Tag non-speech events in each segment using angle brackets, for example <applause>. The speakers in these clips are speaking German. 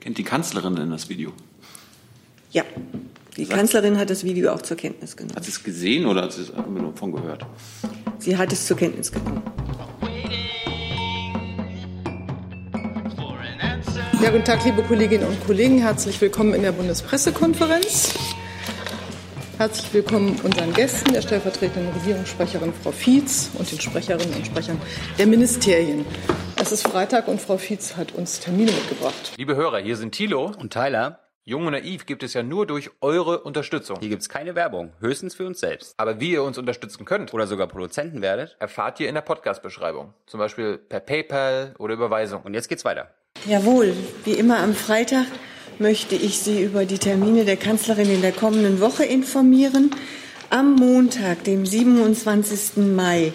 Kennt die Kanzlerin denn das Video? Ja, die Sagt Kanzlerin hat das Video auch zur Kenntnis genommen. Hat sie es gesehen oder hat sie es nur von gehört? Sie hat es zur Kenntnis genommen. Ja, guten Tag, liebe Kolleginnen und Kollegen. Herzlich willkommen in der Bundespressekonferenz. Herzlich willkommen unseren Gästen, der stellvertretenden Regierungssprecherin Frau Fietz und den Sprecherinnen und Sprechern der Ministerien. Es ist Freitag und Frau Fietz hat uns Termine mitgebracht. Liebe Hörer, hier sind Thilo und Tyler. Jung und naiv gibt es ja nur durch eure Unterstützung. Hier gibt es keine Werbung, höchstens für uns selbst. Aber wie ihr uns unterstützen könnt oder sogar Produzenten werdet, erfahrt ihr in der Podcast-Beschreibung. Zum Beispiel per PayPal oder Überweisung. Und jetzt geht's weiter. Jawohl, wie immer am Freitag möchte ich Sie über die Termine der Kanzlerin in der kommenden Woche informieren. Am Montag, dem 27. Mai,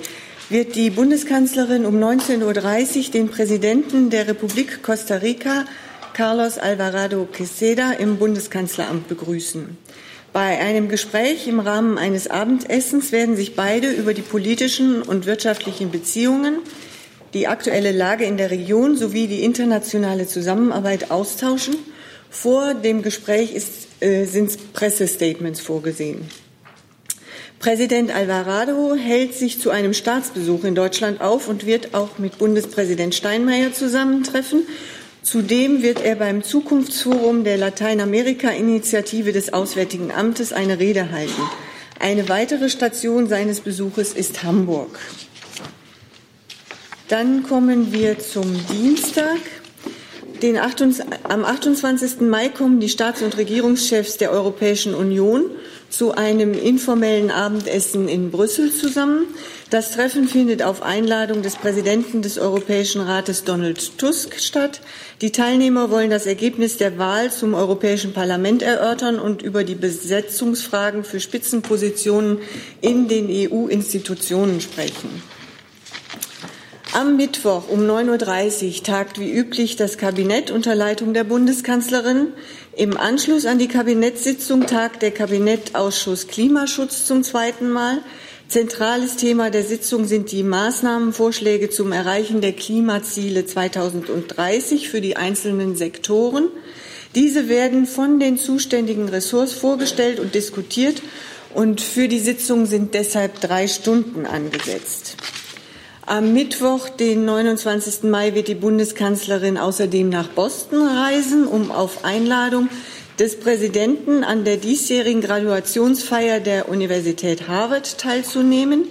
wird die Bundeskanzlerin um 19.30 Uhr den Präsidenten der Republik Costa Rica, Carlos Alvarado Queseda, im Bundeskanzleramt begrüßen. Bei einem Gespräch im Rahmen eines Abendessens werden sich beide über die politischen und wirtschaftlichen Beziehungen, die aktuelle Lage in der Region sowie die internationale Zusammenarbeit austauschen vor dem Gespräch äh, sind Pressestatements vorgesehen. Präsident Alvarado hält sich zu einem Staatsbesuch in Deutschland auf und wird auch mit Bundespräsident Steinmeier zusammentreffen. Zudem wird er beim Zukunftsforum der Lateinamerika-Initiative des Auswärtigen Amtes eine Rede halten. Eine weitere Station seines Besuches ist Hamburg. Dann kommen wir zum Dienstag. Den 28, am 28. Mai kommen die Staats- und Regierungschefs der Europäischen Union zu einem informellen Abendessen in Brüssel zusammen. Das Treffen findet auf Einladung des Präsidenten des Europäischen Rates Donald Tusk statt. Die Teilnehmer wollen das Ergebnis der Wahl zum Europäischen Parlament erörtern und über die Besetzungsfragen für Spitzenpositionen in den EU-Institutionen sprechen. Am Mittwoch um 9.30 Uhr tagt wie üblich das Kabinett unter Leitung der Bundeskanzlerin. Im Anschluss an die Kabinettssitzung tagt der Kabinettausschuss Klimaschutz zum zweiten Mal. Zentrales Thema der Sitzung sind die Maßnahmenvorschläge zum Erreichen der Klimaziele 2030 für die einzelnen Sektoren. Diese werden von den zuständigen Ressorts vorgestellt und diskutiert und für die Sitzung sind deshalb drei Stunden angesetzt. Am Mittwoch, den 29. Mai, wird die Bundeskanzlerin außerdem nach Boston reisen, um auf Einladung des Präsidenten an der diesjährigen Graduationsfeier der Universität Harvard teilzunehmen.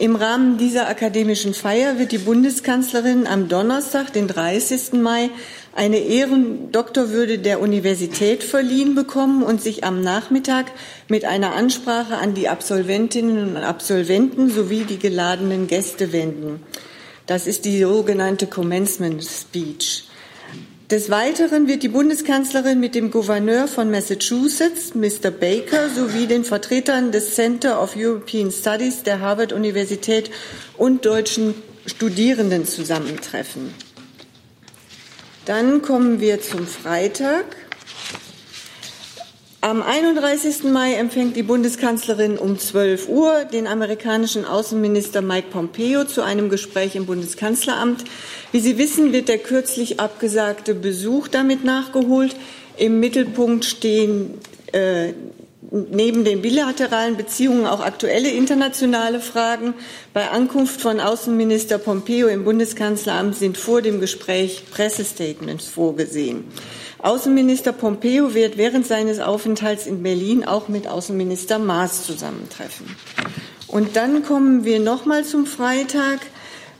Im Rahmen dieser akademischen Feier wird die Bundeskanzlerin am Donnerstag, den 30. Mai, eine Ehrendoktorwürde der Universität verliehen bekommen und sich am Nachmittag mit einer Ansprache an die Absolventinnen und Absolventen sowie die geladenen Gäste wenden. Das ist die sogenannte Commencement Speech. Des Weiteren wird die Bundeskanzlerin mit dem Gouverneur von Massachusetts, Mr. Baker, sowie den Vertretern des Center of European Studies der Harvard-Universität und deutschen Studierenden zusammentreffen. Dann kommen wir zum Freitag. Am 31. Mai empfängt die Bundeskanzlerin um 12 Uhr den amerikanischen Außenminister Mike Pompeo zu einem Gespräch im Bundeskanzleramt. Wie Sie wissen, wird der kürzlich abgesagte Besuch damit nachgeholt. Im Mittelpunkt stehen äh, neben den bilateralen Beziehungen auch aktuelle internationale Fragen. Bei Ankunft von Außenminister Pompeo im Bundeskanzleramt sind vor dem Gespräch Pressestatements vorgesehen. Außenminister Pompeo wird während seines Aufenthalts in Berlin auch mit Außenminister Maas zusammentreffen. Und dann kommen wir noch mal zum Freitag.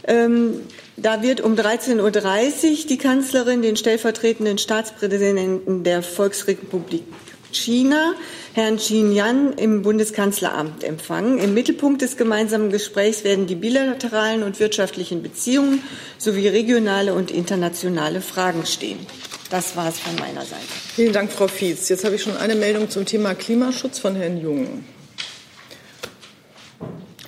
Ähm, da wird um 13.30 Uhr die Kanzlerin den stellvertretenden Staatspräsidenten der Volksrepublik China, Herrn Yan im Bundeskanzleramt empfangen. Im Mittelpunkt des gemeinsamen Gesprächs werden die bilateralen und wirtschaftlichen Beziehungen sowie regionale und internationale Fragen stehen. Das war es von meiner Seite. Vielen Dank, Frau Fietz. Jetzt habe ich schon eine Meldung zum Thema Klimaschutz von Herrn Jung.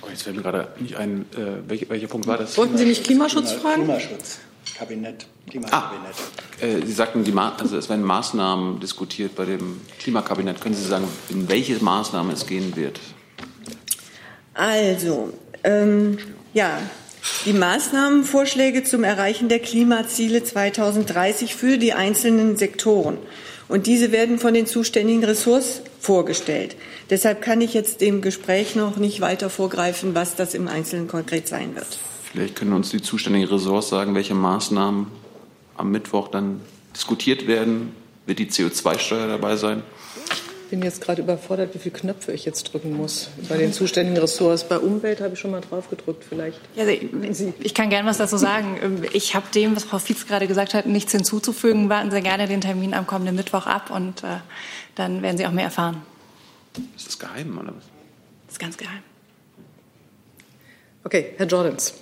Oh, jetzt fällt mir gerade nicht ein, äh, welcher, welcher Punkt war das? Wollten Sie mich Klimaschutz fragen? Klimaschutz. Kabinett, Klimakabinett. Ah, äh, Sie sagten, die also es werden Maßnahmen diskutiert bei dem Klimakabinett. Können Sie sagen, in welche Maßnahmen es gehen wird? Also, ähm, ja, die Maßnahmenvorschläge zum Erreichen der Klimaziele 2030 für die einzelnen Sektoren. Und diese werden von den zuständigen Ressorts vorgestellt. Deshalb kann ich jetzt dem Gespräch noch nicht weiter vorgreifen, was das im Einzelnen konkret sein wird. Vielleicht können uns die zuständigen Ressorts sagen, welche Maßnahmen am Mittwoch dann diskutiert werden. Wird die CO2-Steuer dabei sein? Ich bin jetzt gerade überfordert, wie viele Knöpfe ich jetzt drücken muss bei den zuständigen Ressorts. Bei Umwelt habe ich schon mal drauf gedrückt, vielleicht. Ja, ich kann gerne was dazu sagen. Ich habe dem, was Frau Fietz gerade gesagt hat, nichts hinzuzufügen. Warten Sie gerne den Termin am kommenden Mittwoch ab und äh, dann werden Sie auch mehr erfahren. Ist das geheim oder was? Das ist ganz geheim. Okay, Herr Jordans.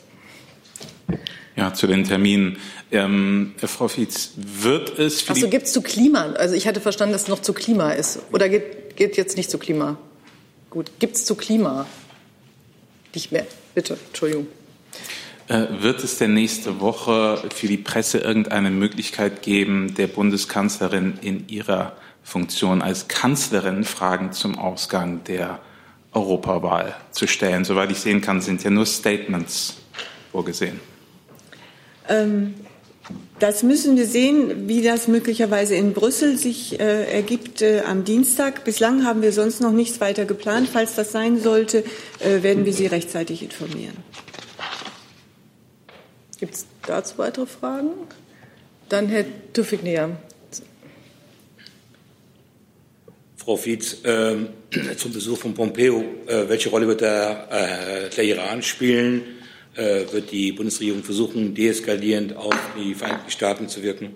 Ja, zu den Terminen. Ähm, Frau Fietz, wird es Achso, gibt es zu Klima? Also ich hatte verstanden, dass es noch zu Klima ist. Oder geht, geht jetzt nicht zu Klima? Gut, gibt es zu Klima? Nicht mehr. Bitte, Entschuldigung. Äh, wird es denn nächste Woche für die Presse irgendeine Möglichkeit geben, der Bundeskanzlerin in ihrer Funktion als Kanzlerin Fragen zum Ausgang der Europawahl zu stellen? Soweit ich sehen kann, sind ja nur Statements vorgesehen. Ähm, das müssen wir sehen, wie das möglicherweise in Brüssel sich äh, ergibt äh, am Dienstag. Bislang haben wir sonst noch nichts weiter geplant. Falls das sein sollte, äh, werden wir Sie rechtzeitig informieren. Gibt es dazu weitere Fragen? Dann Herr Tufik-Näher. Frau Fietz, äh, <clears throat> zum Besuch von Pompeo, äh, welche Rolle wird der, äh, der Iran spielen? Äh, wird die Bundesregierung versuchen, deeskalierend auf die Vereinigten Staaten zu wirken?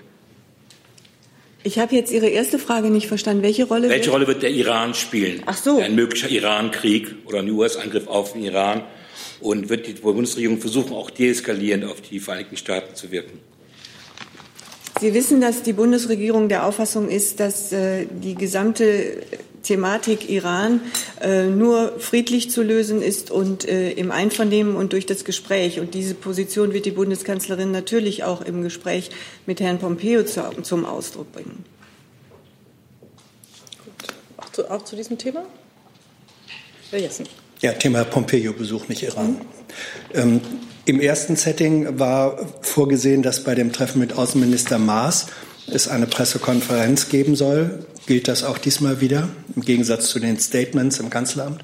Ich habe jetzt Ihre erste Frage nicht verstanden. Welche Rolle? Welche Rolle wird der Iran spielen? Ach so. Ein möglicher Iran-Krieg oder ein US-Angriff auf den Iran? Und wird die Bundesregierung versuchen, auch deeskalierend auf die Vereinigten Staaten zu wirken? Sie wissen, dass die Bundesregierung der Auffassung ist, dass äh, die gesamte Thematik Iran äh, nur friedlich zu lösen ist und äh, im Einvernehmen und durch das Gespräch. Und diese Position wird die Bundeskanzlerin natürlich auch im Gespräch mit Herrn Pompeo zu, zum Ausdruck bringen. Gut. Auch, zu, auch zu diesem Thema? Herr Jessen. Ja, Thema Pompeo-Besuch, nicht Iran. Ähm, Im ersten Setting war vorgesehen, dass bei dem Treffen mit Außenminister Maas es eine Pressekonferenz geben soll. Gilt das auch diesmal wieder, im Gegensatz zu den Statements im Kanzleramt?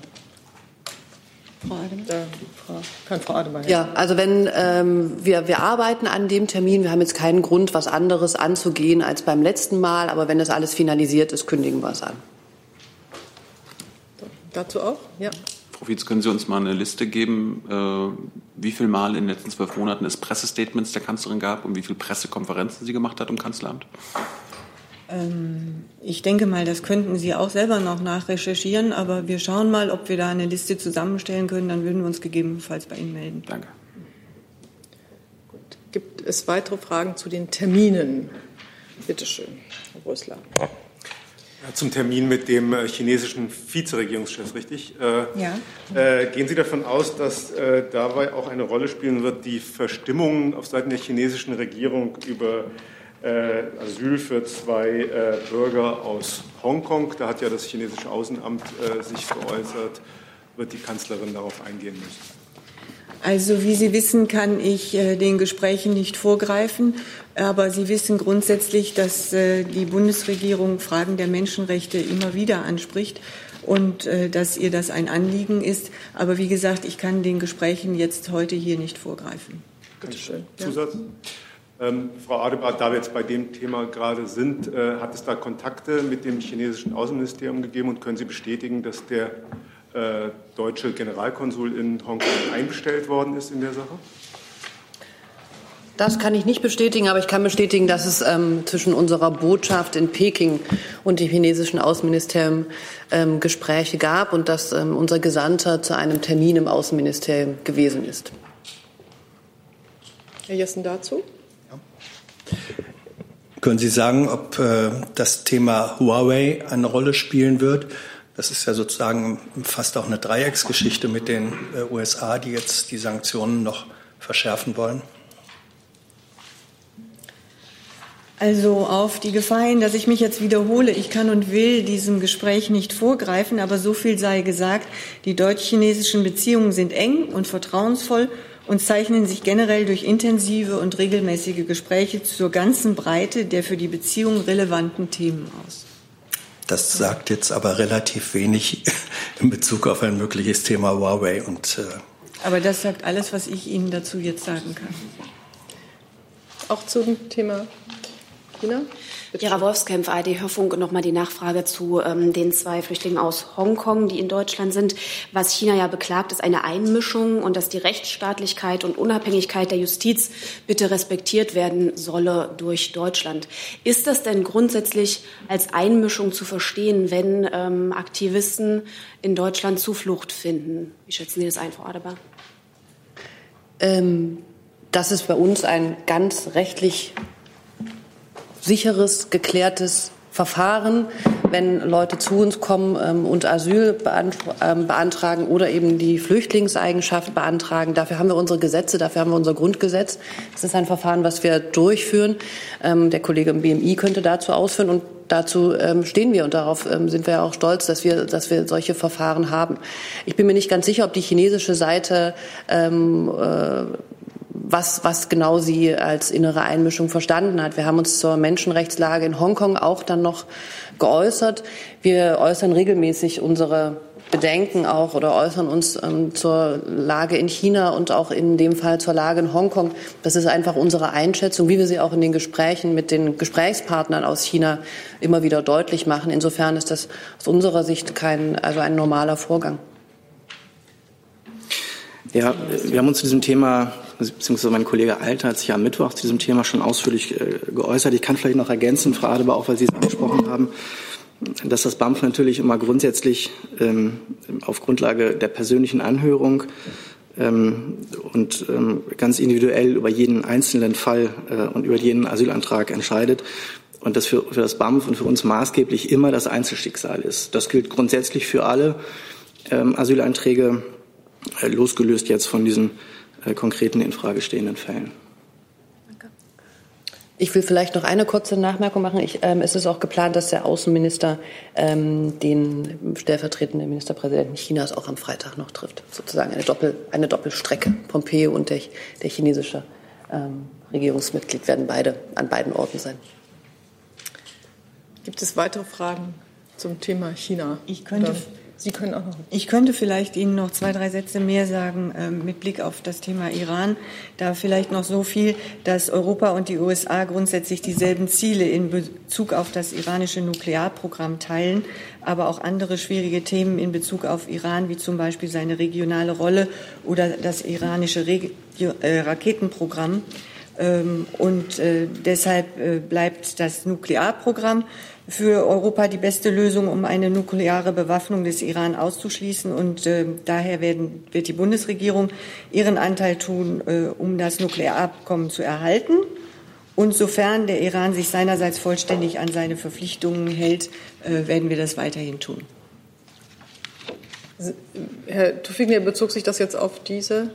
Frau Adem, da, Frau, kann Frau Ademeyer. Ja, also wenn ähm, wir, wir arbeiten an dem Termin, wir haben jetzt keinen Grund, was anderes anzugehen als beim letzten Mal, aber wenn das alles finalisiert ist, kündigen wir es an. Dazu auch? Ja. Fietz, können Sie uns mal eine Liste geben, äh, wie viel Mal in den letzten zwölf Monaten es Pressestatements der Kanzlerin gab und wie viele Pressekonferenzen sie gemacht hat im Kanzleramt? Ähm, ich denke mal, das könnten Sie auch selber noch nachrecherchieren, aber wir schauen mal, ob wir da eine Liste zusammenstellen können. Dann würden wir uns gegebenenfalls bei Ihnen melden. Danke. Gut. Gibt es weitere Fragen zu den Terminen? Bitte schön, Herr Rösler. Zum Termin mit dem äh, chinesischen Vizeregierungschef, richtig? Äh, ja. Äh, gehen Sie davon aus, dass äh, dabei auch eine Rolle spielen wird, die Verstimmung auf Seiten der chinesischen Regierung über äh, Asyl für zwei Bürger aus Hongkong? Da hat ja das chinesische Außenamt sich geäußert. Wird die Kanzlerin darauf eingehen müssen? Also wie Sie wissen, kann ich äh, den Gesprächen nicht vorgreifen. Aber Sie wissen grundsätzlich, dass äh, die Bundesregierung Fragen der Menschenrechte immer wieder anspricht und äh, dass ihr das ein Anliegen ist. Aber wie gesagt, ich kann den Gesprächen jetzt heute hier nicht vorgreifen. Bitte schön. Zusatz? Ja. Ähm, Frau Adebart, da wir jetzt bei dem Thema gerade sind, äh, hat es da Kontakte mit dem chinesischen Außenministerium gegeben und können Sie bestätigen, dass der äh, deutsche Generalkonsul in Hongkong einbestellt worden ist in der Sache? Das kann ich nicht bestätigen, aber ich kann bestätigen, dass es ähm, zwischen unserer Botschaft in Peking und dem chinesischen Außenministerium ähm, Gespräche gab und dass ähm, unser Gesandter zu einem Termin im Außenministerium gewesen ist. Herr Jessen dazu? Ja. Können Sie sagen, ob äh, das Thema Huawei eine Rolle spielen wird? Das ist ja sozusagen fast auch eine Dreiecksgeschichte mit den äh, USA, die jetzt die Sanktionen noch verschärfen wollen. Also auf die Gefahr hin, dass ich mich jetzt wiederhole, ich kann und will diesem Gespräch nicht vorgreifen, aber so viel sei gesagt, die deutsch-chinesischen Beziehungen sind eng und vertrauensvoll und zeichnen sich generell durch intensive und regelmäßige Gespräche zur ganzen Breite der für die Beziehung relevanten Themen aus. Das sagt jetzt aber relativ wenig <laughs> in Bezug auf ein mögliches Thema Huawei und äh aber das sagt alles, was ich Ihnen dazu jetzt sagen kann. Auch zum Thema China? Gera Wolfskämpf, ARD Hörfunk, nochmal die Nachfrage zu ähm, den zwei Flüchtlingen aus Hongkong, die in Deutschland sind. Was China ja beklagt, ist eine Einmischung und dass die Rechtsstaatlichkeit und Unabhängigkeit der Justiz bitte respektiert werden solle durch Deutschland. Ist das denn grundsätzlich als Einmischung zu verstehen, wenn ähm, Aktivisten in Deutschland Zuflucht finden? Wie schätzen Sie das ein, Frau Adebar? Ähm, das ist bei uns ein ganz rechtlich sicheres, geklärtes Verfahren, wenn Leute zu uns kommen ähm, und Asyl ähm, beantragen oder eben die Flüchtlingseigenschaft beantragen. Dafür haben wir unsere Gesetze, dafür haben wir unser Grundgesetz. Das ist ein Verfahren, was wir durchführen. Ähm, der Kollege im BMI könnte dazu ausführen und dazu stehen wir und darauf sind wir auch stolz, dass wir, dass wir solche Verfahren haben. Ich bin mir nicht ganz sicher, ob die chinesische Seite äh, was, was genau sie als innere Einmischung verstanden hat. Wir haben uns zur Menschenrechtslage in Hongkong auch dann noch geäußert. Wir äußern regelmäßig unsere Bedenken auch oder äußern uns ähm, zur Lage in China und auch in dem Fall zur Lage in Hongkong. Das ist einfach unsere Einschätzung, wie wir sie auch in den Gesprächen mit den Gesprächspartnern aus China immer wieder deutlich machen. Insofern ist das aus unserer Sicht kein, also ein normaler Vorgang. Ja, wir haben uns zu diesem Thema beziehungsweise mein Kollege Alter hat sich am Mittwoch zu diesem Thema schon ausführlich äh, geäußert. Ich kann vielleicht noch ergänzen, Frau Adebar, auch weil Sie es angesprochen haben, dass das BAMF natürlich immer grundsätzlich ähm, auf Grundlage der persönlichen Anhörung ähm, und ähm, ganz individuell über jeden einzelnen Fall äh, und über jeden Asylantrag entscheidet und das für, für das BAMF und für uns maßgeblich immer das Einzelschicksal ist. Das gilt grundsätzlich für alle ähm, Asylanträge, äh, losgelöst jetzt von diesen äh, konkreten in Frage stehenden Fällen. Ich will vielleicht noch eine kurze Nachmerkung machen. Ich, ähm, es ist auch geplant, dass der Außenminister ähm, den stellvertretenden Ministerpräsidenten Chinas auch am Freitag noch trifft. Sozusagen eine, Doppel, eine Doppelstrecke. Pompeo und der, der chinesische ähm, Regierungsmitglied werden beide an beiden Orten sein. Gibt es weitere Fragen zum Thema China? Ich könnte. Oder? Sie können auch noch. Ich könnte vielleicht Ihnen noch zwei, drei Sätze mehr sagen äh, mit Blick auf das Thema Iran. Da vielleicht noch so viel, dass Europa und die USA grundsätzlich dieselben Ziele in Bezug auf das iranische Nuklearprogramm teilen, aber auch andere schwierige Themen in Bezug auf Iran, wie zum Beispiel seine regionale Rolle oder das iranische Regio äh, Raketenprogramm. Ähm, und äh, deshalb äh, bleibt das Nuklearprogramm für Europa die beste Lösung, um eine nukleare Bewaffnung des Iran auszuschließen. Und äh, daher werden, wird die Bundesregierung ihren Anteil tun, äh, um das Nuklearabkommen zu erhalten. Und sofern der Iran sich seinerseits vollständig an seine Verpflichtungen hält, äh, werden wir das weiterhin tun. Herr Tufinger, bezog sich das jetzt auf diese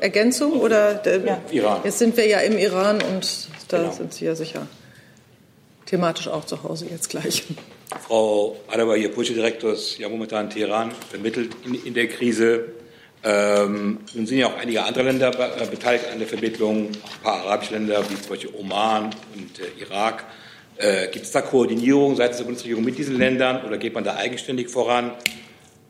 Ergänzung oder der, ja. Iran. Jetzt sind wir ja im Iran und da genau. sind Sie ja sicher thematisch auch zu Hause jetzt gleich. Frau Adabar, Ihr Politiodirektor ist ja momentan Teheran, vermittelt in, in der Krise. Ähm, nun sind ja auch einige andere Länder äh, beteiligt an der Vermittlung, auch ein paar arabische Länder wie zum Beispiel Oman und äh, Irak. Äh, Gibt es da Koordinierung seitens der Bundesregierung mit diesen Ländern oder geht man da eigenständig voran?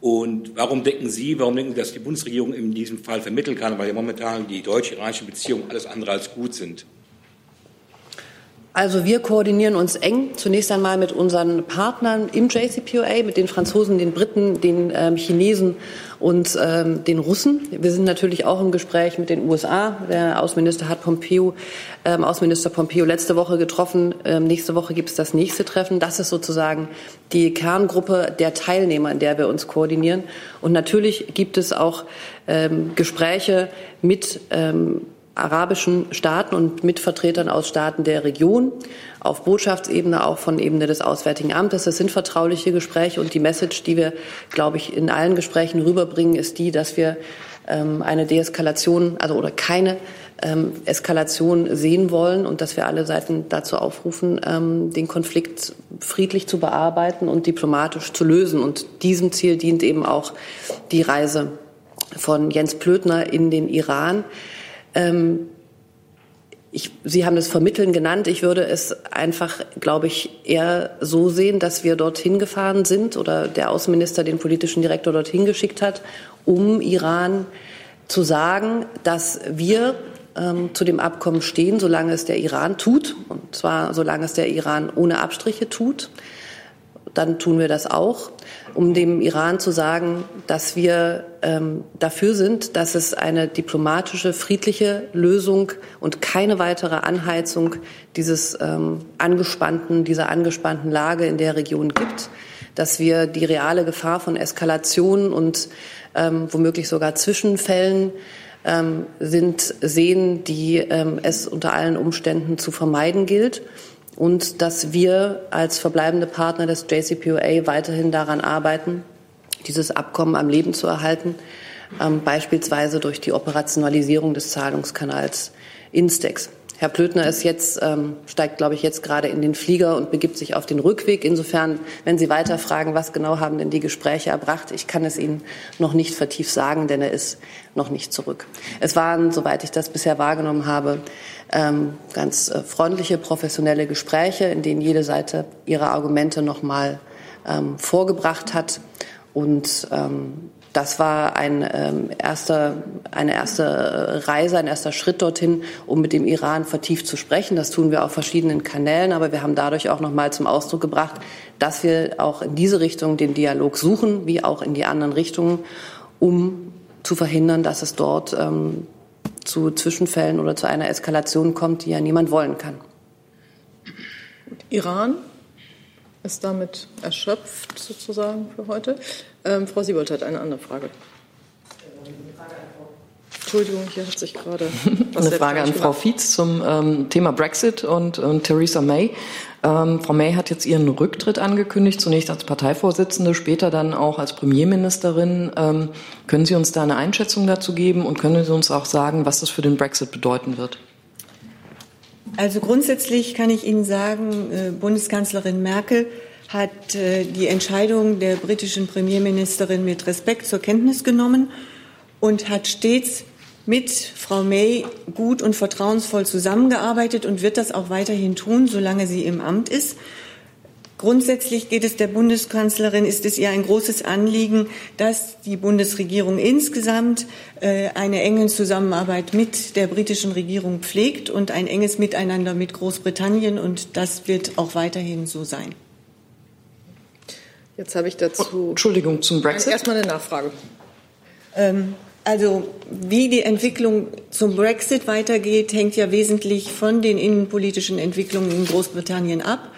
Und warum denken Sie, warum denken Sie, dass die Bundesregierung in diesem Fall vermitteln kann, weil ja momentan die deutsch-iranischen Beziehungen alles andere als gut sind? Also wir koordinieren uns eng zunächst einmal mit unseren Partnern im JCPOA, mit den Franzosen, den Briten, den ähm, Chinesen und ähm, den Russen. Wir sind natürlich auch im Gespräch mit den USA. Der Außenminister hat Pompeo, ähm, Außenminister Pompeo letzte Woche getroffen. Ähm, nächste Woche gibt es das nächste Treffen. Das ist sozusagen die Kerngruppe der Teilnehmer, in der wir uns koordinieren. Und natürlich gibt es auch ähm, Gespräche mit ähm, arabischen Staaten und mit Vertretern aus Staaten der Region, auf Botschaftsebene, auch von Ebene des Auswärtigen Amtes. Das sind vertrauliche Gespräche und die Message, die wir, glaube ich, in allen Gesprächen rüberbringen, ist die, dass wir ähm, eine Deeskalation, also oder keine ähm, Eskalation sehen wollen und dass wir alle Seiten dazu aufrufen, ähm, den Konflikt friedlich zu bearbeiten und diplomatisch zu lösen. Und diesem Ziel dient eben auch die Reise von Jens Plötner in den Iran. Ähm, ich, Sie haben das Vermitteln genannt. Ich würde es einfach, glaube ich, eher so sehen, dass wir dorthin gefahren sind oder der Außenminister den politischen Direktor dorthin geschickt hat, um Iran zu sagen, dass wir ähm, zu dem Abkommen stehen, solange es der Iran tut, und zwar solange es der Iran ohne Abstriche tut. Dann tun wir das auch um dem Iran zu sagen, dass wir ähm, dafür sind, dass es eine diplomatische, friedliche Lösung und keine weitere Anheizung dieses ähm, angespannten, dieser angespannten Lage in der Region gibt, dass wir die reale Gefahr von Eskalation und ähm, womöglich sogar Zwischenfällen ähm, sind, sehen, die ähm, es unter allen Umständen zu vermeiden gilt und dass wir als verbleibende Partner des JCPOA weiterhin daran arbeiten, dieses Abkommen am Leben zu erhalten, ähm, beispielsweise durch die Operationalisierung des Zahlungskanals Instex. Herr Plötner ist jetzt, ähm, steigt, glaube ich, jetzt gerade in den Flieger und begibt sich auf den Rückweg. Insofern, wenn Sie weiter fragen, was genau haben denn die Gespräche erbracht, ich kann es Ihnen noch nicht vertieft sagen, denn er ist noch nicht zurück. Es waren, soweit ich das bisher wahrgenommen habe, ähm, ganz äh, freundliche, professionelle Gespräche, in denen jede Seite ihre Argumente noch mal ähm, vorgebracht hat. Und ähm, das war ein, ähm, erster, eine erste Reise, ein erster Schritt dorthin, um mit dem Iran vertieft zu sprechen. Das tun wir auf verschiedenen Kanälen, aber wir haben dadurch auch noch mal zum Ausdruck gebracht, dass wir auch in diese Richtung den Dialog suchen, wie auch in die anderen Richtungen, um zu verhindern, dass es dort ähm, zu Zwischenfällen oder zu einer Eskalation kommt, die ja niemand wollen kann. Iran ist damit erschöpft sozusagen für heute. Ähm, Frau Siebold hat eine andere Frage. Entschuldigung, hier hat sich gerade <laughs> eine Frage an Frau Fietz zum ähm, Thema Brexit und, und Theresa May. Ähm, Frau May hat jetzt ihren Rücktritt angekündigt, zunächst als Parteivorsitzende, später dann auch als Premierministerin. Ähm, können Sie uns da eine Einschätzung dazu geben und können Sie uns auch sagen, was das für den Brexit bedeuten wird? Also grundsätzlich kann ich Ihnen sagen, äh, Bundeskanzlerin Merkel hat äh, die Entscheidung der britischen Premierministerin mit Respekt zur Kenntnis genommen und hat stets mit Frau May gut und vertrauensvoll zusammengearbeitet und wird das auch weiterhin tun, solange sie im Amt ist. Grundsätzlich geht es der Bundeskanzlerin, ist es ihr ein großes Anliegen, dass die Bundesregierung insgesamt äh, eine enge Zusammenarbeit mit der britischen Regierung pflegt und ein enges Miteinander mit Großbritannien. Und das wird auch weiterhin so sein. Jetzt habe ich dazu. Entschuldigung, zum Brexit. Erstmal eine Nachfrage. Ähm, also wie die Entwicklung zum Brexit weitergeht, hängt ja wesentlich von den innenpolitischen Entwicklungen in Großbritannien ab.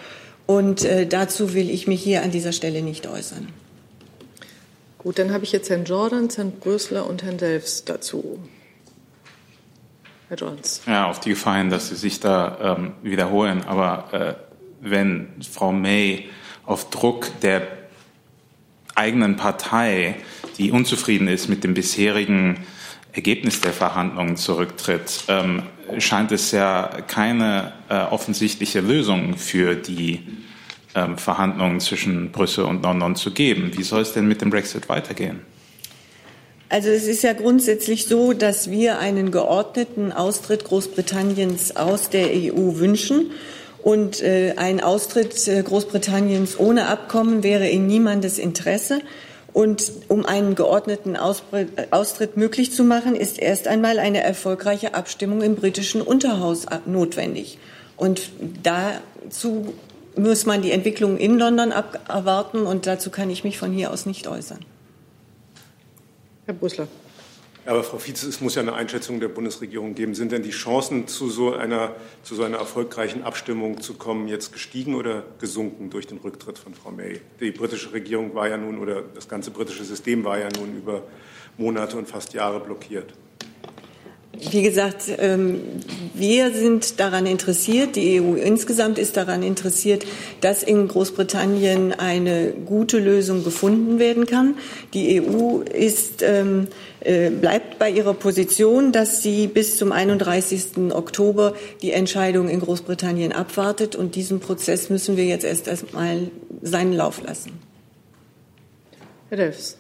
Und äh, dazu will ich mich hier an dieser Stelle nicht äußern. Gut, dann habe ich jetzt Herrn Jordans, Herrn Brösler und Herrn Delfs dazu. Herr Jordans. Ja, auf die Gefahr hin, dass Sie sich da ähm, wiederholen. Aber äh, wenn Frau May auf Druck der eigenen Partei die unzufrieden ist mit dem bisherigen Ergebnis der Verhandlungen zurücktritt, ähm, scheint es ja keine äh, offensichtliche Lösung für die ähm, Verhandlungen zwischen Brüssel und London zu geben. Wie soll es denn mit dem Brexit weitergehen? Also es ist ja grundsätzlich so, dass wir einen geordneten Austritt Großbritanniens aus der EU wünschen. Und äh, ein Austritt äh, Großbritanniens ohne Abkommen wäre in niemandes Interesse. Und um einen geordneten Austritt möglich zu machen, ist erst einmal eine erfolgreiche Abstimmung im britischen Unterhaus notwendig. Und dazu muss man die Entwicklung in London abwarten und dazu kann ich mich von hier aus nicht äußern. Herr Busler. Aber Frau Vize, es muss ja eine Einschätzung der Bundesregierung geben. Sind denn die Chancen, zu so einer, zu so einer erfolgreichen Abstimmung zu kommen, jetzt gestiegen oder gesunken durch den Rücktritt von Frau May? Die britische Regierung war ja nun, oder das ganze britische System war ja nun über Monate und fast Jahre blockiert. Wie gesagt, ähm, wir sind daran interessiert, die EU insgesamt ist daran interessiert, dass in Großbritannien eine gute Lösung gefunden werden kann. Die EU ist, ähm, äh, bleibt bei ihrer Position, dass sie bis zum 31. Oktober die Entscheidung in Großbritannien abwartet. Und diesen Prozess müssen wir jetzt erst einmal seinen Lauf lassen. Herr Delfs.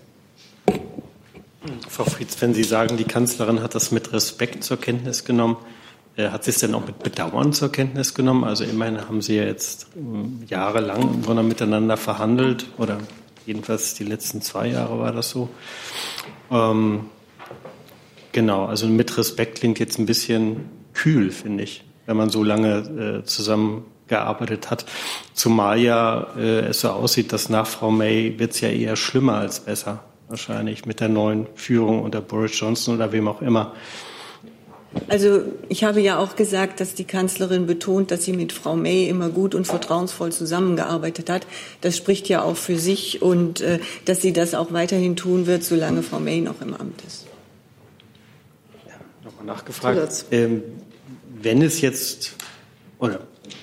Frau Friedz, wenn Sie sagen, die Kanzlerin hat das mit Respekt zur Kenntnis genommen, äh, hat sie es denn auch mit Bedauern zur Kenntnis genommen? Also immerhin haben Sie ja jetzt ähm, jahrelang miteinander verhandelt oder jedenfalls die letzten zwei Jahre war das so. Ähm, genau, also mit Respekt klingt jetzt ein bisschen kühl, finde ich, wenn man so lange äh, zusammengearbeitet hat. Zumal ja äh, es so aussieht, dass nach Frau May wird es ja eher schlimmer als besser wahrscheinlich mit der neuen Führung unter Boris Johnson oder wem auch immer. Also ich habe ja auch gesagt, dass die Kanzlerin betont, dass sie mit Frau May immer gut und vertrauensvoll zusammengearbeitet hat. Das spricht ja auch für sich und äh, dass sie das auch weiterhin tun wird, solange Frau May noch im Amt ist. Ja, Nochmal nachgefragt. Ähm, wenn es jetzt, oder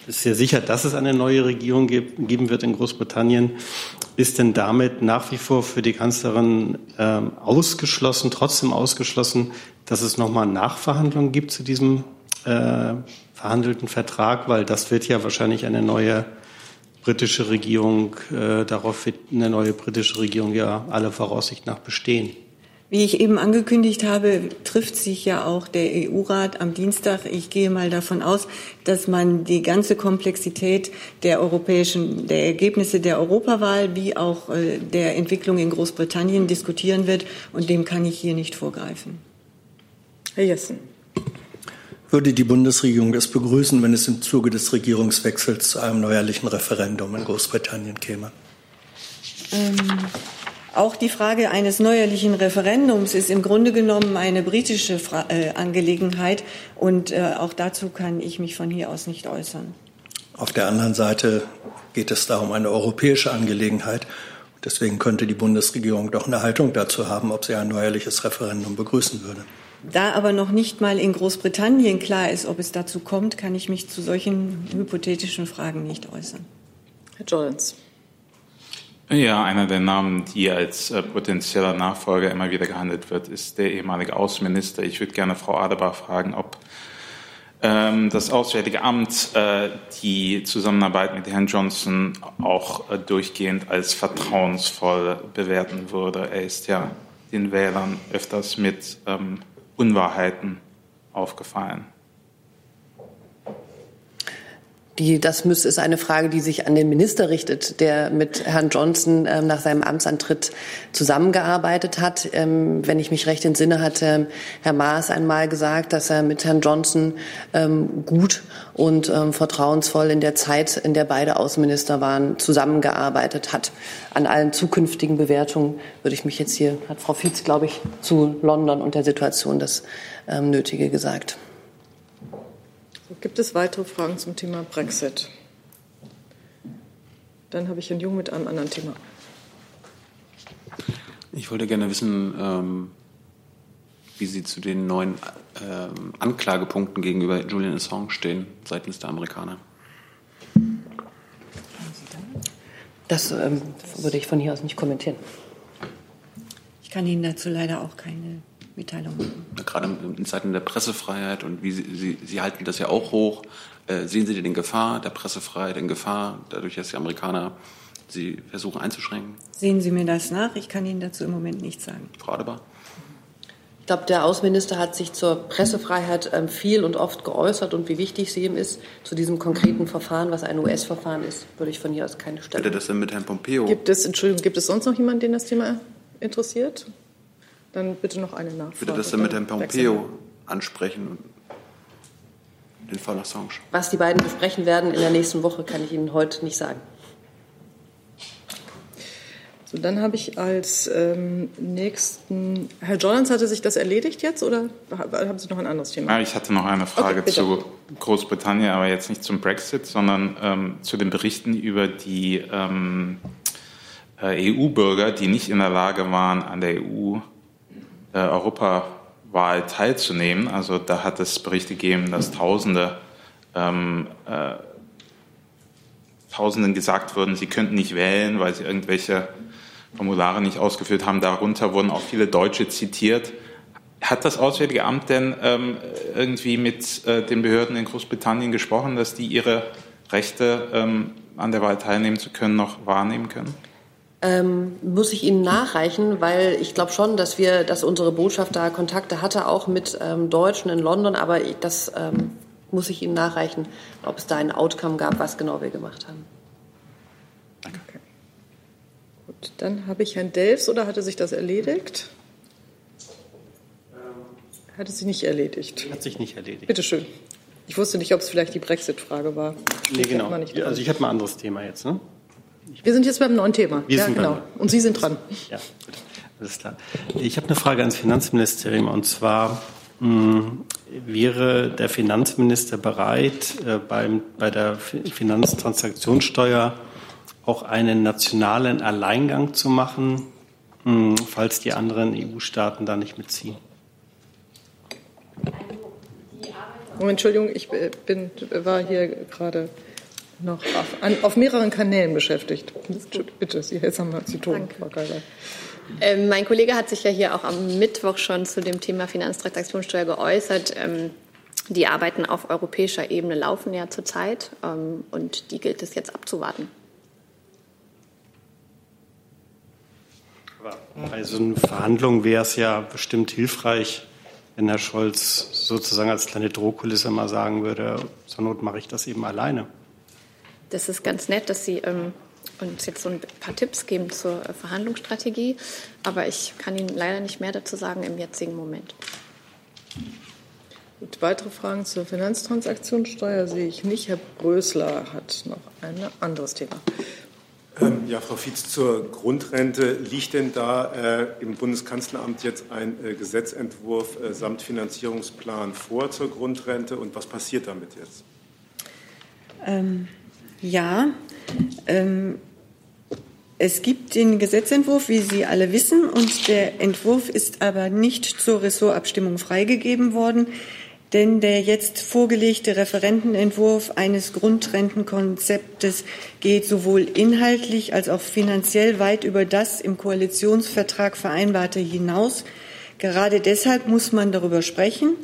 ist ja sicher, dass es eine neue Regierung geben wird in Großbritannien, ist denn damit nach wie vor für die Kanzlerin ähm, ausgeschlossen, trotzdem ausgeschlossen, dass es nochmal Nachverhandlungen gibt zu diesem äh, verhandelten Vertrag? Weil das wird ja wahrscheinlich eine neue britische Regierung, äh, darauf wird eine neue britische Regierung ja alle Voraussicht nach bestehen. Wie ich eben angekündigt habe, trifft sich ja auch der EU-Rat am Dienstag. Ich gehe mal davon aus, dass man die ganze Komplexität der europäischen, der Ergebnisse der Europawahl wie auch äh, der Entwicklung in Großbritannien diskutieren wird. Und dem kann ich hier nicht vorgreifen. Herr Jessen. Würde die Bundesregierung es begrüßen, wenn es im Zuge des Regierungswechsels zu einem neuerlichen Referendum in Großbritannien käme? Ähm auch die Frage eines neuerlichen Referendums ist im Grunde genommen eine britische Fra äh, Angelegenheit und äh, auch dazu kann ich mich von hier aus nicht äußern. Auf der anderen Seite geht es darum eine europäische Angelegenheit. Deswegen könnte die Bundesregierung doch eine Haltung dazu haben, ob sie ein neuerliches Referendum begrüßen würde. Da aber noch nicht mal in Großbritannien klar ist, ob es dazu kommt, kann ich mich zu solchen hypothetischen Fragen nicht äußern. Herr Jollens. Ja, einer der Namen, die als äh, potenzieller Nachfolger immer wieder gehandelt wird, ist der ehemalige Außenminister. Ich würde gerne Frau Adebar fragen, ob ähm, das Auswärtige Amt äh, die Zusammenarbeit mit Herrn Johnson auch äh, durchgehend als vertrauensvoll bewerten würde. Er ist ja den Wählern öfters mit ähm, Unwahrheiten aufgefallen. Die, das muss, ist eine Frage, die sich an den Minister richtet, der mit Herrn Johnson ähm, nach seinem Amtsantritt zusammengearbeitet hat. Ähm, wenn ich mich recht entsinne, hat ähm, Herr Maas einmal gesagt, dass er mit Herrn Johnson ähm, gut und ähm, vertrauensvoll in der Zeit, in der beide Außenminister waren, zusammengearbeitet hat. An allen zukünftigen Bewertungen würde ich mich jetzt hier, hat Frau Fietz, glaube ich, zu London und der Situation das Nötige gesagt. Gibt es weitere Fragen zum Thema Brexit? Dann habe ich Herrn Jung mit einem anderen Thema. Ich wollte gerne wissen, ähm, wie Sie zu den neuen ähm, Anklagepunkten gegenüber Julian Assange stehen seitens der Amerikaner. Das ähm, würde ich von hier aus nicht kommentieren. Ich kann Ihnen dazu leider auch keine Mitteilung machen. Gerade in Zeiten der Pressefreiheit und wie Sie, Sie, Sie halten das ja auch hoch. Äh, sehen Sie den Gefahr der Pressefreiheit, in Gefahr, dadurch, dass die Amerikaner sie versuchen einzuschränken? Sehen Sie mir das nach? Ich kann Ihnen dazu im Moment nichts sagen. Frau Adebar? Ich glaube, der Außenminister hat sich zur Pressefreiheit ähm, viel und oft geäußert und wie wichtig sie ihm ist. Zu diesem konkreten Verfahren, was ein US-Verfahren ist, würde ich von hier aus keine Stelle. Hätte das denn mit Herrn Pompeo? Gibt es, Entschuldigung, gibt es sonst noch jemanden, den das Thema interessiert? Dann bitte noch eine Nachfrage. Ich würde das dann mit Herrn Pompeo ansprechen, den Fall Assange. Was die beiden besprechen werden in der nächsten Woche, kann ich Ihnen heute nicht sagen. So, dann habe ich als ähm, nächsten. Herr Jordans, hatte sich das erledigt jetzt oder haben Sie noch ein anderes Thema? Ja, ich hatte noch eine Frage Okay, zu Großbritannien, aber jetzt nicht zum Brexit, sondern ähm, zu den Berichten über die ähm, äh, EU-Bürger, die nicht in der Lage waren, an der EU-Europawahl teilzunehmen. Also da hat es Berichte gegeben, dass Tausende ähm, äh, Tausenden gesagt wurden, sie könnten nicht wählen, weil sie irgendwelche Formulare nicht ausgefüllt haben. Darunter wurden auch viele Deutsche zitiert. Hat das Auswärtige Amt denn ähm, irgendwie mit äh, den Behörden in Großbritannien gesprochen, dass die ihre Rechte ähm, an der Wahl teilnehmen zu können noch wahrnehmen können? Ähm, muss ich Ihnen nachreichen, weil ich glaube schon, dass wir, dass unsere Botschaft da Kontakte hatte, auch mit ähm, Deutschen in London, aber das ähm, muss ich Ihnen nachreichen, ob es da ein Outcome gab, was genau wir gemacht haben. Okay. Gut, dann habe ich Herrn Delfs oder hatte sich das erledigt? Hat es sich nicht erledigt? Hat sich nicht erledigt. Bitte schön. Ich wusste nicht, ob es vielleicht die Brexit-Frage war. Nee, genau. Also ich habe mal ein anderes Thema jetzt. Ne? Wir sind jetzt beim neuen Thema. Wir ja, sind genau. beim- Und Sie sind dran. Ja, gut. Alles klar. Ich habe eine Frage ans Finanzministerium und zwar mh, wäre der Finanzminister bereit, äh, beim, bei der Fi- Finanztransaktionssteuer auch einen nationalen Alleingang zu machen, mh, falls die anderen EU-Staaten da nicht mitziehen? Oh, Entschuldigung, ich äh, bin, war hier gerade noch auf, an, auf mehreren Kanälen beschäftigt. Bitte, Sie, jetzt haben wir Sie Ton, Frau Geiger. Ähm, mein Kollege hat sich ja hier auch am Mittwoch schon zu dem Thema Finanztransaktionssteuer geäußert. Ähm, die Arbeiten auf europäischer Ebene laufen ja zurzeit ähm, und die gilt es jetzt abzuwarten. Bei so einer Verhandlung wäre es ja bestimmt hilfreich, wenn Herr Scholz sozusagen als kleine Drohkulisse mal sagen würde, zur Not mache ich das eben alleine. Das ist ganz nett, dass Sie ähm, uns jetzt so ein paar Tipps geben zur äh, Verhandlungsstrategie, aber ich kann Ihnen leider nicht mehr dazu sagen im jetzigen Moment. Gut, weitere Fragen zur Finanztransaktionssteuer sehe ich nicht. Herr Brösler hat noch ein anderes Thema. Ähm, ja, Frau Fietz, zur Grundrente. Liegt denn da äh, im Bundeskanzleramt jetzt ein äh, Gesetzentwurf äh, samt Finanzierungsplan vor zur Grundrente und was passiert damit jetzt? Ähm, ja, ähm, es gibt den Gesetzentwurf, wie Sie alle wissen, und der Entwurf ist aber nicht zur Ressortabstimmung freigegeben worden, denn der jetzt vorgelegte Referentenentwurf eines Grundrentenkonzeptes geht sowohl inhaltlich als auch finanziell weit über das im Koalitionsvertrag vereinbarte hinaus. Gerade deshalb muss man darüber sprechen.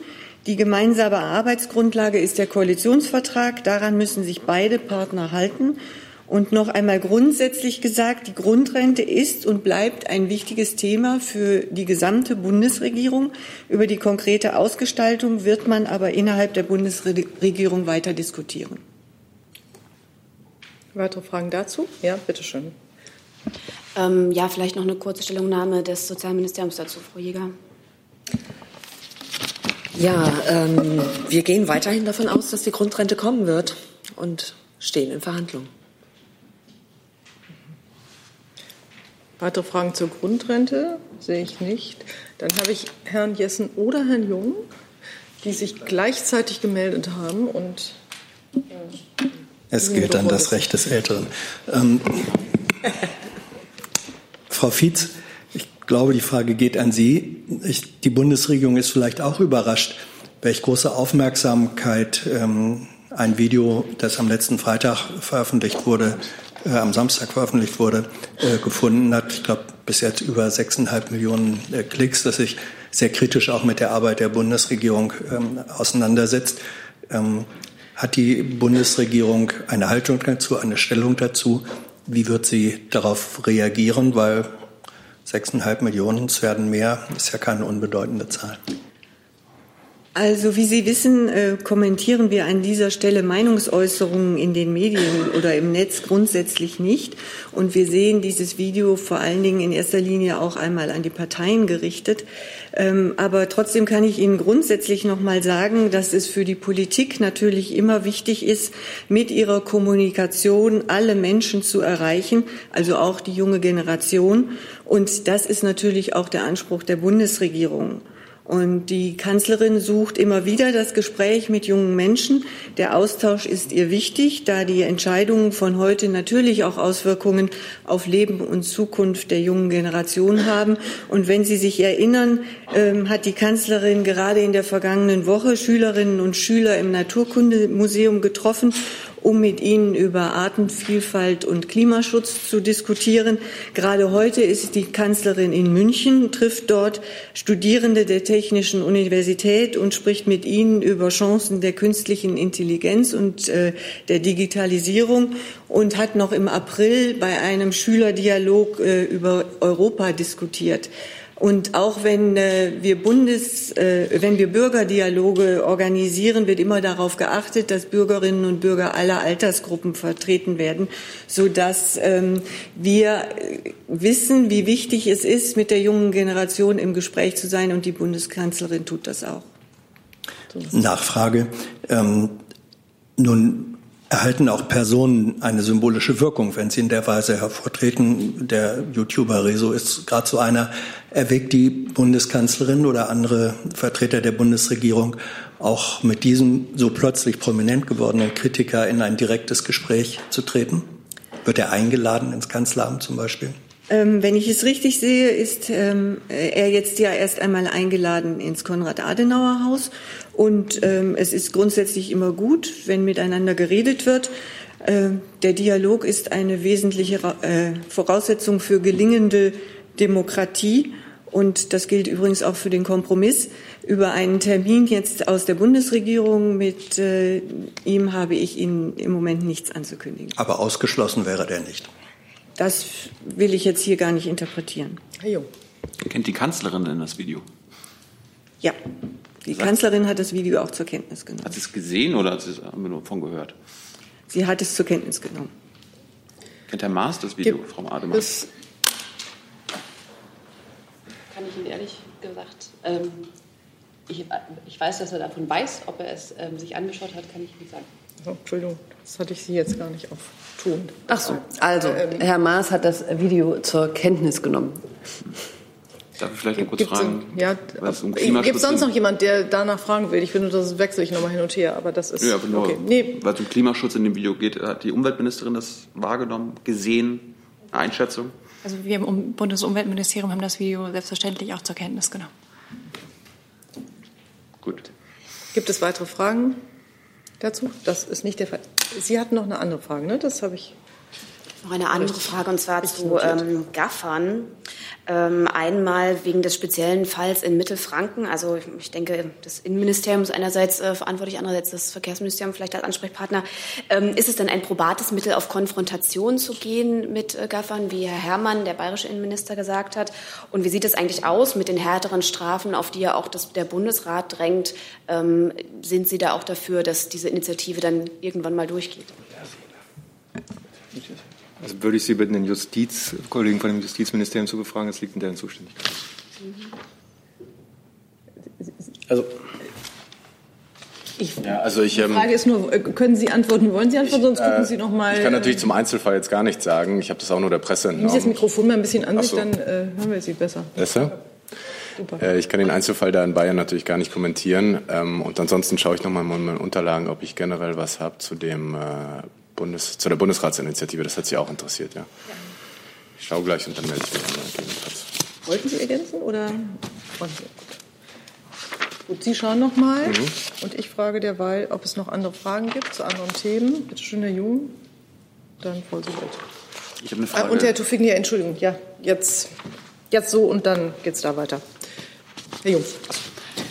Die gemeinsame Arbeitsgrundlage ist der Koalitionsvertrag. Daran müssen sich beide Partner halten. Und noch einmal grundsätzlich gesagt, die Grundrente ist und bleibt ein wichtiges Thema für die gesamte Bundesregierung. Über die konkrete Ausgestaltung wird man aber innerhalb der Bundesregierung weiter diskutieren. Weitere Fragen dazu? Ja, bitteschön. Ähm, ja, vielleicht noch eine kurze Stellungnahme des Sozialministeriums dazu, Frau Jäger. Ja, ähm, wir gehen weiterhin davon aus, dass die Grundrente kommen wird und stehen in Verhandlungen. Weitere Fragen zur Grundrente sehe ich nicht. Dann habe ich Herrn Jessen oder Herrn Jung, die sich gleichzeitig gemeldet haben und äh, Es gilt dann das Recht des Älteren. Ähm, <laughs> Frau Fietz, glaube, die Frage geht an Sie. Ich, die Bundesregierung ist vielleicht auch überrascht, welch große Aufmerksamkeit ähm, ein Video, das am letzten Freitag veröffentlicht wurde, äh, am Samstag veröffentlicht wurde, äh, gefunden hat. Ich glaube, bis jetzt über sechseinhalb Millionen äh, Klicks, das sich sehr kritisch auch mit der Arbeit der Bundesregierung ähm, auseinandersetzt. Ähm, hat die Bundesregierung eine Haltung dazu, eine Stellung dazu? Wie wird sie darauf reagieren? Weil sechseinhalb Millionen, es werden mehr, ist ja keine unbedeutende Zahl. Also wie Sie wissen, äh, kommentieren wir an dieser Stelle Meinungsäußerungen in den Medien oder im Netz grundsätzlich nicht. Und wir sehen dieses Video vor allen Dingen in erster Linie auch einmal an die Parteien gerichtet. Ähm, aber trotzdem kann ich Ihnen grundsätzlich noch mal sagen, dass es für die Politik natürlich immer wichtig ist, mit ihrer Kommunikation alle Menschen zu erreichen, also auch die junge Generation. Und das ist natürlich auch der Anspruch der Bundesregierung. Und die Kanzlerin sucht immer wieder das Gespräch mit jungen Menschen. Der Austausch ist ihr wichtig, da die Entscheidungen von heute natürlich auch Auswirkungen auf Leben und Zukunft der jungen Generation haben. Und wenn Sie sich erinnern, ähm, hat die Kanzlerin gerade in der vergangenen Woche Schülerinnen und Schüler im Naturkundemuseum getroffen um mit ihnen über Artenvielfalt und Klimaschutz zu diskutieren. Gerade heute ist die Kanzlerin in München, trifft dort Studierende der Technischen Universität und spricht mit ihnen über Chancen der künstlichen Intelligenz und äh, der Digitalisierung und hat noch im April bei einem Schülerdialog äh, über Europa diskutiert. Und auch wenn äh, wir Bundes, äh, wenn wir Bürgerdialoge organisieren, wird immer darauf geachtet, dass Bürgerinnen und Bürger aller Altersgruppen vertreten werden, so dass ähm, wir wissen, wie wichtig es ist, mit der jungen Generation im Gespräch zu sein. Und die Bundeskanzlerin tut das auch. Nachfrage. Ähm, nun erhalten auch Personen eine symbolische Wirkung, wenn sie in der Weise hervortreten. Der YouTuber Rezo ist gerade so einer. Erwägt die Bundeskanzlerin oder andere Vertreter der Bundesregierung auch mit diesem so plötzlich prominent gewordenen Kritiker in ein direktes Gespräch zu treten? Wird er eingeladen ins Kanzleramt zum Beispiel? Ähm, wenn ich es richtig sehe, ist ähm, er jetzt ja erst einmal eingeladen ins Konrad-Adenauer-Haus. Und ähm, es ist grundsätzlich immer gut, wenn miteinander geredet wird. Äh, der Dialog ist eine wesentliche äh, Voraussetzung für gelingende Demokratie. Und das gilt übrigens auch für den Kompromiss. Über einen Termin jetzt aus der Bundesregierung mit äh, ihm habe ich Ihnen im Moment nichts anzukündigen. Aber ausgeschlossen wäre der nicht. Das will ich jetzt hier gar nicht interpretieren. Herr Jung. Kennt die Kanzlerin denn das Video? Ja, die Kanzlerin hat das Video auch zur Kenntnis genommen. Hat sie es gesehen oder hat sie es nur von gehört? Sie hat es zur Kenntnis genommen. Kennt Herr Maas das Video, Gibt Frau Ademann? Kann ich Ihnen ehrlich gesagt, ähm, ich, ich weiß, dass er davon weiß, ob er es ähm, sich angeschaut hat, kann ich nicht sagen. Oh, Entschuldigung, das hatte ich Sie jetzt gar nicht auf Ton. Ach so, also Herr Maas hat das Video zur Kenntnis genommen. Darf ich vielleicht noch kurz fragen? Ja, was um gibt es sonst noch jemand, der danach fragen will? Ich finde, das wechsle ich nochmal hin und her, aber das ist Ja, nur, okay. Nee, weil es um Klimaschutz in dem Video geht, hat die Umweltministerin das wahrgenommen, gesehen, eine Einschätzung? Also wir im Bundesumweltministerium haben das Video selbstverständlich auch zur Kenntnis genommen. Gut. Gibt es weitere Fragen dazu? Das ist nicht der Fall. Sie hatten noch eine andere Frage, ne? Das habe ich. Noch eine andere Frage und zwar zu ähm, Gaffern. Ähm, einmal wegen des speziellen Falls in Mittelfranken. Also ich, ich denke, das Innenministerium ist einerseits äh, verantwortlich, andererseits das Verkehrsministerium vielleicht als Ansprechpartner. Ähm, ist es denn ein probates Mittel, auf Konfrontation zu gehen mit äh, Gaffern, wie Herr Herrmann, der bayerische Innenminister, gesagt hat? Und wie sieht es eigentlich aus mit den härteren Strafen, auf die ja auch das, der Bundesrat drängt? Ähm, sind Sie da auch dafür, dass diese Initiative dann irgendwann mal durchgeht? Also würde ich Sie bitten, den Justiz, Kollegen von dem Justizministerium zu befragen, das liegt in deren Zuständigkeit. Also, Ich, Ja, also ich, die ähm, Frage ist nur, äh, können Sie antworten? Wollen Sie antworten? Sonst gucken Sie noch mal. ich kann natürlich äh, zum Einzelfall jetzt gar nichts sagen. Ich habe das auch nur der Presse Nehmen Sie das entnommen. Mikrofon mal ein bisschen an sich, so. dann äh, hören wir Sie besser. Besser? Super. Äh, Ich kann den Einzelfall da in Bayern natürlich gar nicht kommentieren. Ähm, Und ansonsten schaue ich nochmal in meinen Unterlagen, ob ich generell was habe zu dem äh, Bundes, zu der Bundesratsinitiative. Das hat Sie auch interessiert, ja. Ich schaue gleich und dann melde ich mich einmal gegebenenfalls. Wollten Sie ergänzen oder? Gut. Gut, Sie schauen noch mal Mhm. und ich frage derweil, ob es noch andere Fragen gibt zu anderen Themen. Bitte schön, Herr Jung. Dann Frau Siebert. Ich habe eine Ah, Frage. und Herr Tufigny, Entschuldigung, ja, jetzt, jetzt so und dann geht's da weiter. Herr Jung.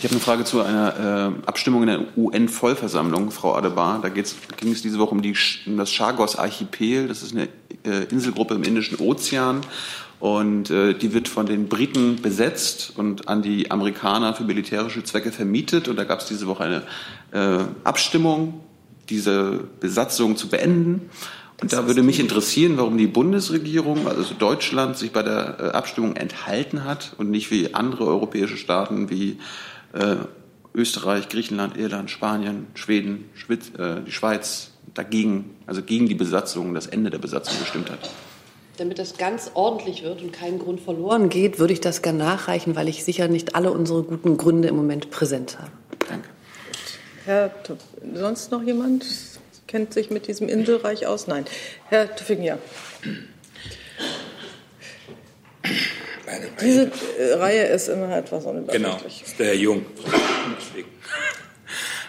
Ich habe eine Frage zu einer äh, Abstimmung in der UN-Vollversammlung, Frau Adebar. Da ging es diese Woche um, die, um das Chagos-Archipel. Das ist eine äh, Inselgruppe im Indischen Ozean. Und äh, die wird von den Briten besetzt und an die Amerikaner für militärische Zwecke vermietet. Und da gab es diese Woche eine äh, Abstimmung, diese Besatzung zu beenden. Und da würde mich interessieren, warum die Bundesregierung, also Deutschland, sich bei der äh, Abstimmung enthalten hat und nicht wie andere europäische Staaten wie äh, Österreich, Griechenland, Irland, Spanien, Schweden, Schwitz, äh, die Schweiz dagegen, also gegen die Besatzung, das Ende der Besatzung gestimmt hat. Damit das ganz ordentlich wird und kein Grund verloren geht, würde ich das gerne nachreichen, weil ich sicher nicht alle unsere guten Gründe im Moment präsent habe. Herr Tuff, sonst noch jemand kennt sich mit diesem Inselreich aus? Nein. Herr Tufigny. Diese äh, Reihe ist immer etwas Genau, unübersichtlich. das ist der Herr Jung.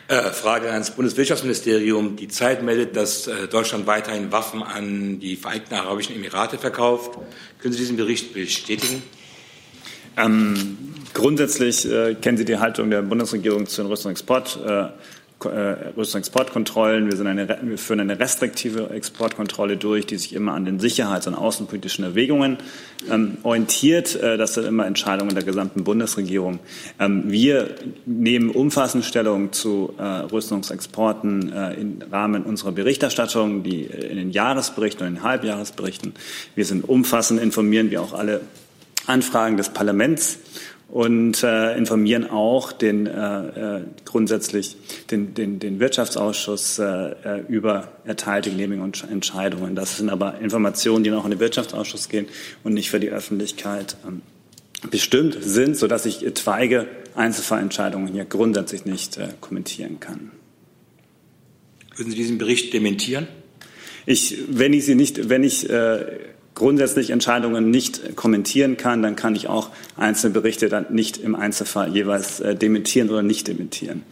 Äh, Frage ans Bundeswirtschaftsministerium. Die Zeit meldet, dass äh, Deutschland weiterhin Waffen an die Vereinigten Arabischen Emirate verkauft. Können Sie diesen Bericht bestätigen? Ähm, grundsätzlich äh, kennen Sie die Haltung der Bundesregierung zu den Rüstungsexport. Äh, Rüstungsexportkontrollen. Wir, sind eine, wir führen eine restriktive Exportkontrolle durch, die sich immer an den sicherheits- und außenpolitischen Erwägungen ähm, orientiert. Äh, das sind immer Entscheidungen der gesamten Bundesregierung. Ähm, wir nehmen umfassend Stellung zu äh, Rüstungsexporten äh, im Rahmen unserer Berichterstattung, die in den Jahresberichten und in den Halbjahresberichten. Wir sind umfassend informieren, wie auch alle Anfragen des Parlaments und äh, informieren auch den, äh, äh, grundsätzlich den, den, den Wirtschaftsausschuss äh, äh über erteilte Genehmigungen und Entscheidungen. Das sind aber Informationen, die noch in den Wirtschaftsausschuss gehen und nicht für die Öffentlichkeit ähm, bestimmt sind, sodass ich etwaige Einzelfallentscheidungen hier grundsätzlich nicht äh, kommentieren kann. Würden Sie diesen Bericht dementieren? Ich, wenn ich sie nicht, wenn ich äh, grundsätzlich Entscheidungen nicht kommentieren kann, dann kann ich auch einzelne Berichte dann nicht im Einzelfall jeweils äh, dementieren oder nicht dementieren.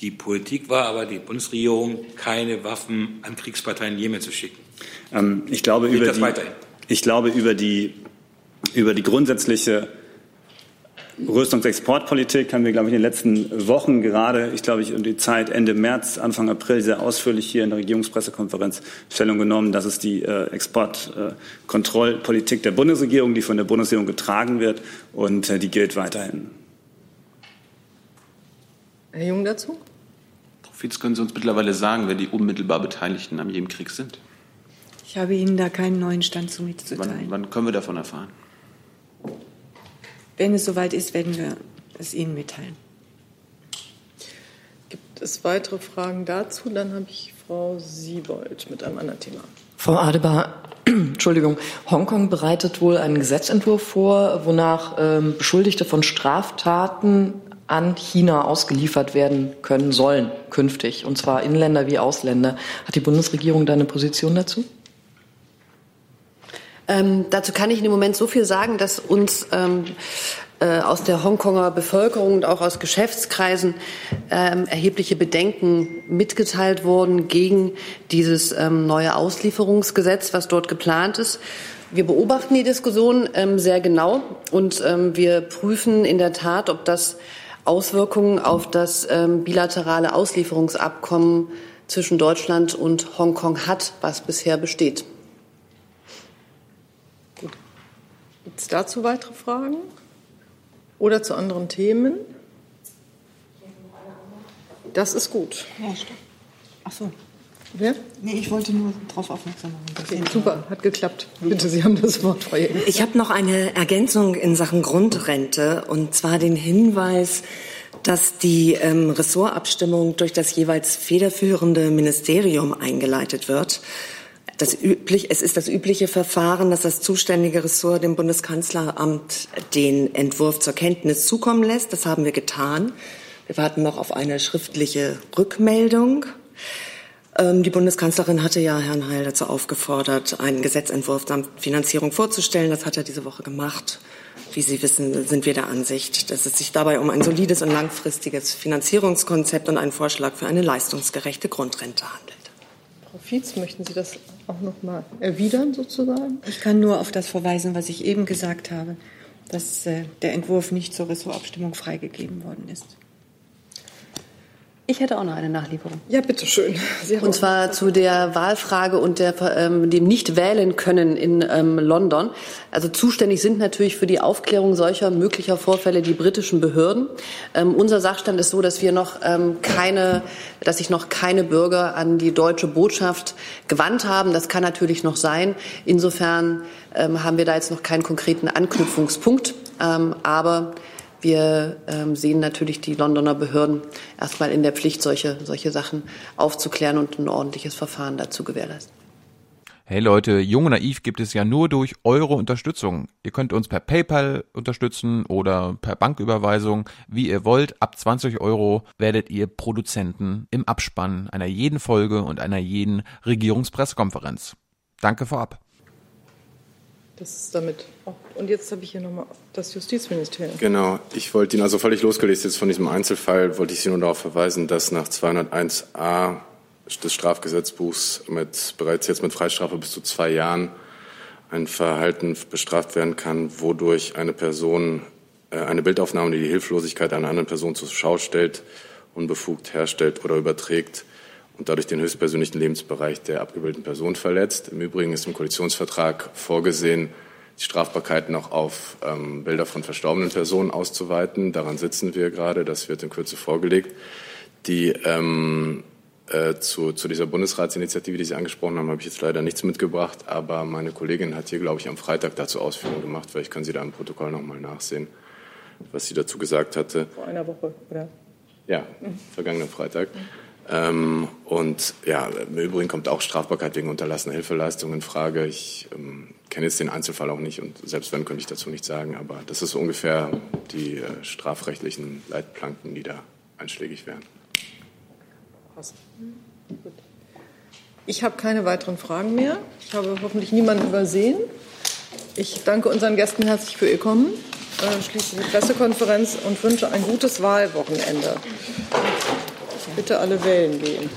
Die Politik war aber die Bundesregierung, keine Waffen an Kriegsparteien Jemen zu schicken. Ähm, ich, glaube, über die, ich glaube, über die, über die grundsätzliche Rüstungsexportpolitik haben wir, glaube ich, in den letzten Wochen gerade, ich glaube, ich um die Zeit Ende März, Anfang April sehr ausführlich hier in der Regierungspressekonferenz Stellung genommen. Das ist die äh, Exportkontrollpolitik äh, der Bundesregierung, die von der Bundesregierung getragen wird und äh, die gilt weiterhin. Herr Jung dazu? Frau Fietz, können Sie uns mittlerweile sagen, wer die unmittelbar Beteiligten am Jemenkrieg sind? Ich habe Ihnen da keinen neuen Stand zu mitzuteilen. Wann, wann können wir davon erfahren? Wenn es soweit ist, werden wir es Ihnen mitteilen. Gibt es weitere Fragen dazu? Dann habe ich Frau Siebold mit einem anderen Thema. Frau Adebar, <clears throat> Entschuldigung, Hongkong bereitet wohl einen Gesetzentwurf vor, wonach ähm, Beschuldigte von Straftaten an China ausgeliefert werden können sollen künftig, und zwar Inländer wie Ausländer. Hat die Bundesregierung da eine Position dazu? Ähm, dazu kann ich im Moment so viel sagen, dass uns ähm, äh, aus der Hongkonger Bevölkerung und auch aus Geschäftskreisen ähm, erhebliche Bedenken mitgeteilt wurden gegen dieses ähm, neue Auslieferungsgesetz, was dort geplant ist. Wir beobachten die Diskussion ähm, sehr genau und ähm, wir prüfen in der Tat, ob das Auswirkungen auf das bilaterale Auslieferungsabkommen zwischen Deutschland und Hongkong hat, was bisher besteht. Gibt es dazu weitere Fragen? Oder zu anderen Themen? Das ist gut. Ja, stimmt. Ach so. Wer? Nee, ich wollte nur darauf aufmerksam machen. Okay, super, hat geklappt. Bitte, Sie haben das Wort, Frau Jäger. Ich habe noch eine Ergänzung in Sachen Grundrente und zwar den Hinweis, dass die ähm, Ressortabstimmung durch das jeweils federführende Ministerium eingeleitet wird das üblich, es ist das übliche Verfahren, dass das zuständige Ressort dem Bundeskanzleramt den Entwurf zur Kenntnis zukommen lässt. Das haben wir getan. Wir warten noch auf eine schriftliche Rückmeldung. Ähm, die Bundeskanzlerin hatte ja Herrn Heil dazu aufgefordert, einen Gesetzentwurf samt Finanzierung vorzustellen. Das hat er diese Woche gemacht. Wie Sie wissen, sind wir der Ansicht, dass es sich dabei um ein solides und langfristiges Finanzierungskonzept und einen Vorschlag für eine leistungsgerechte Grundrente handelt. Frau Fietz, möchten Sie das auch noch mal erwidern sozusagen? Ich kann nur auf das verweisen, was ich eben gesagt habe, dass äh, der Entwurf nicht zur Ressortabstimmung freigegeben worden ist. Ich hätte auch noch eine Nachlieferung. Ja, bitteschön. und zwar zu der Wahlfrage und der, ähm, dem Nicht-Wählen können in ähm, London. Also zuständig sind natürlich für die Aufklärung solcher möglicher Vorfälle die britischen Behörden. Ähm, unser Sachstand ist so, dass wir noch ähm, keine, dass sich noch keine Bürger an die deutsche Botschaft gewandt haben. Das kann natürlich noch sein. Insofern ähm, haben wir da jetzt noch keinen konkreten Anknüpfungspunkt. Ähm, aber wir ähm, sehen natürlich die Londoner Behörden erstmal in der Pflicht, solche, solche Sachen aufzuklären und ein ordentliches Verfahren dazu gewährleisten. Hey Leute, Jung und Naiv gibt es ja nur durch eure Unterstützung. Ihr könnt uns per PayPal unterstützen oder per Banküberweisung, wie ihr wollt. Ab 20 Euro werdet ihr Produzenten im Abspann einer jeden Folge und einer jeden Regierungspressekonferenz. Danke vorab. Das ist damit. Und jetzt habe ich hier nochmal das Justizministerium. Genau. Ich wollte Ihnen also völlig losgelöst jetzt von diesem Einzelfall, wollte ich Sie nur darauf verweisen, dass nach 201a des Strafgesetzbuchs mit, bereits jetzt mit Freistrafe bis zu zwei Jahren ein Verhalten bestraft werden kann, wodurch eine Person äh, eine Bildaufnahme, die die Hilflosigkeit einer anderen Person zur Schau stellt, unbefugt herstellt oder überträgt und dadurch den höchstpersönlichen Lebensbereich der abgebildeten Person verletzt. Im Übrigen ist im Koalitionsvertrag vorgesehen, die Strafbarkeit noch auf ähm, Bilder von verstorbenen Personen auszuweiten. Daran sitzen wir gerade. Das wird in Kürze vorgelegt. Die ähm, äh, zu, zu dieser Bundesratsinitiative, die Sie angesprochen haben, habe ich jetzt leider nichts mitgebracht, aber meine Kollegin hat hier, glaube ich, am Freitag dazu Ausführungen gemacht. Vielleicht können Sie da im Protokoll noch mal nachsehen, was sie dazu gesagt hatte. Vor einer Woche, oder? Ja, vergangenen Freitag. Ähm, und ja, im Übrigen kommt auch Strafbarkeit wegen unterlassener Hilfeleistung in Frage. Ich ähm, kenne jetzt den Einzelfall auch nicht und selbst wenn, könnte ich dazu nichts sagen. Aber das ist ungefähr die äh, strafrechtlichen Leitplanken, die da einschlägig wären. Ich habe keine weiteren Fragen mehr. Ich habe hoffentlich niemanden übersehen. Ich danke unseren Gästen herzlich für ihr Kommen, äh, schließe die Pressekonferenz und wünsche ein gutes Wahlwochenende. Bitte alle wählen gehen.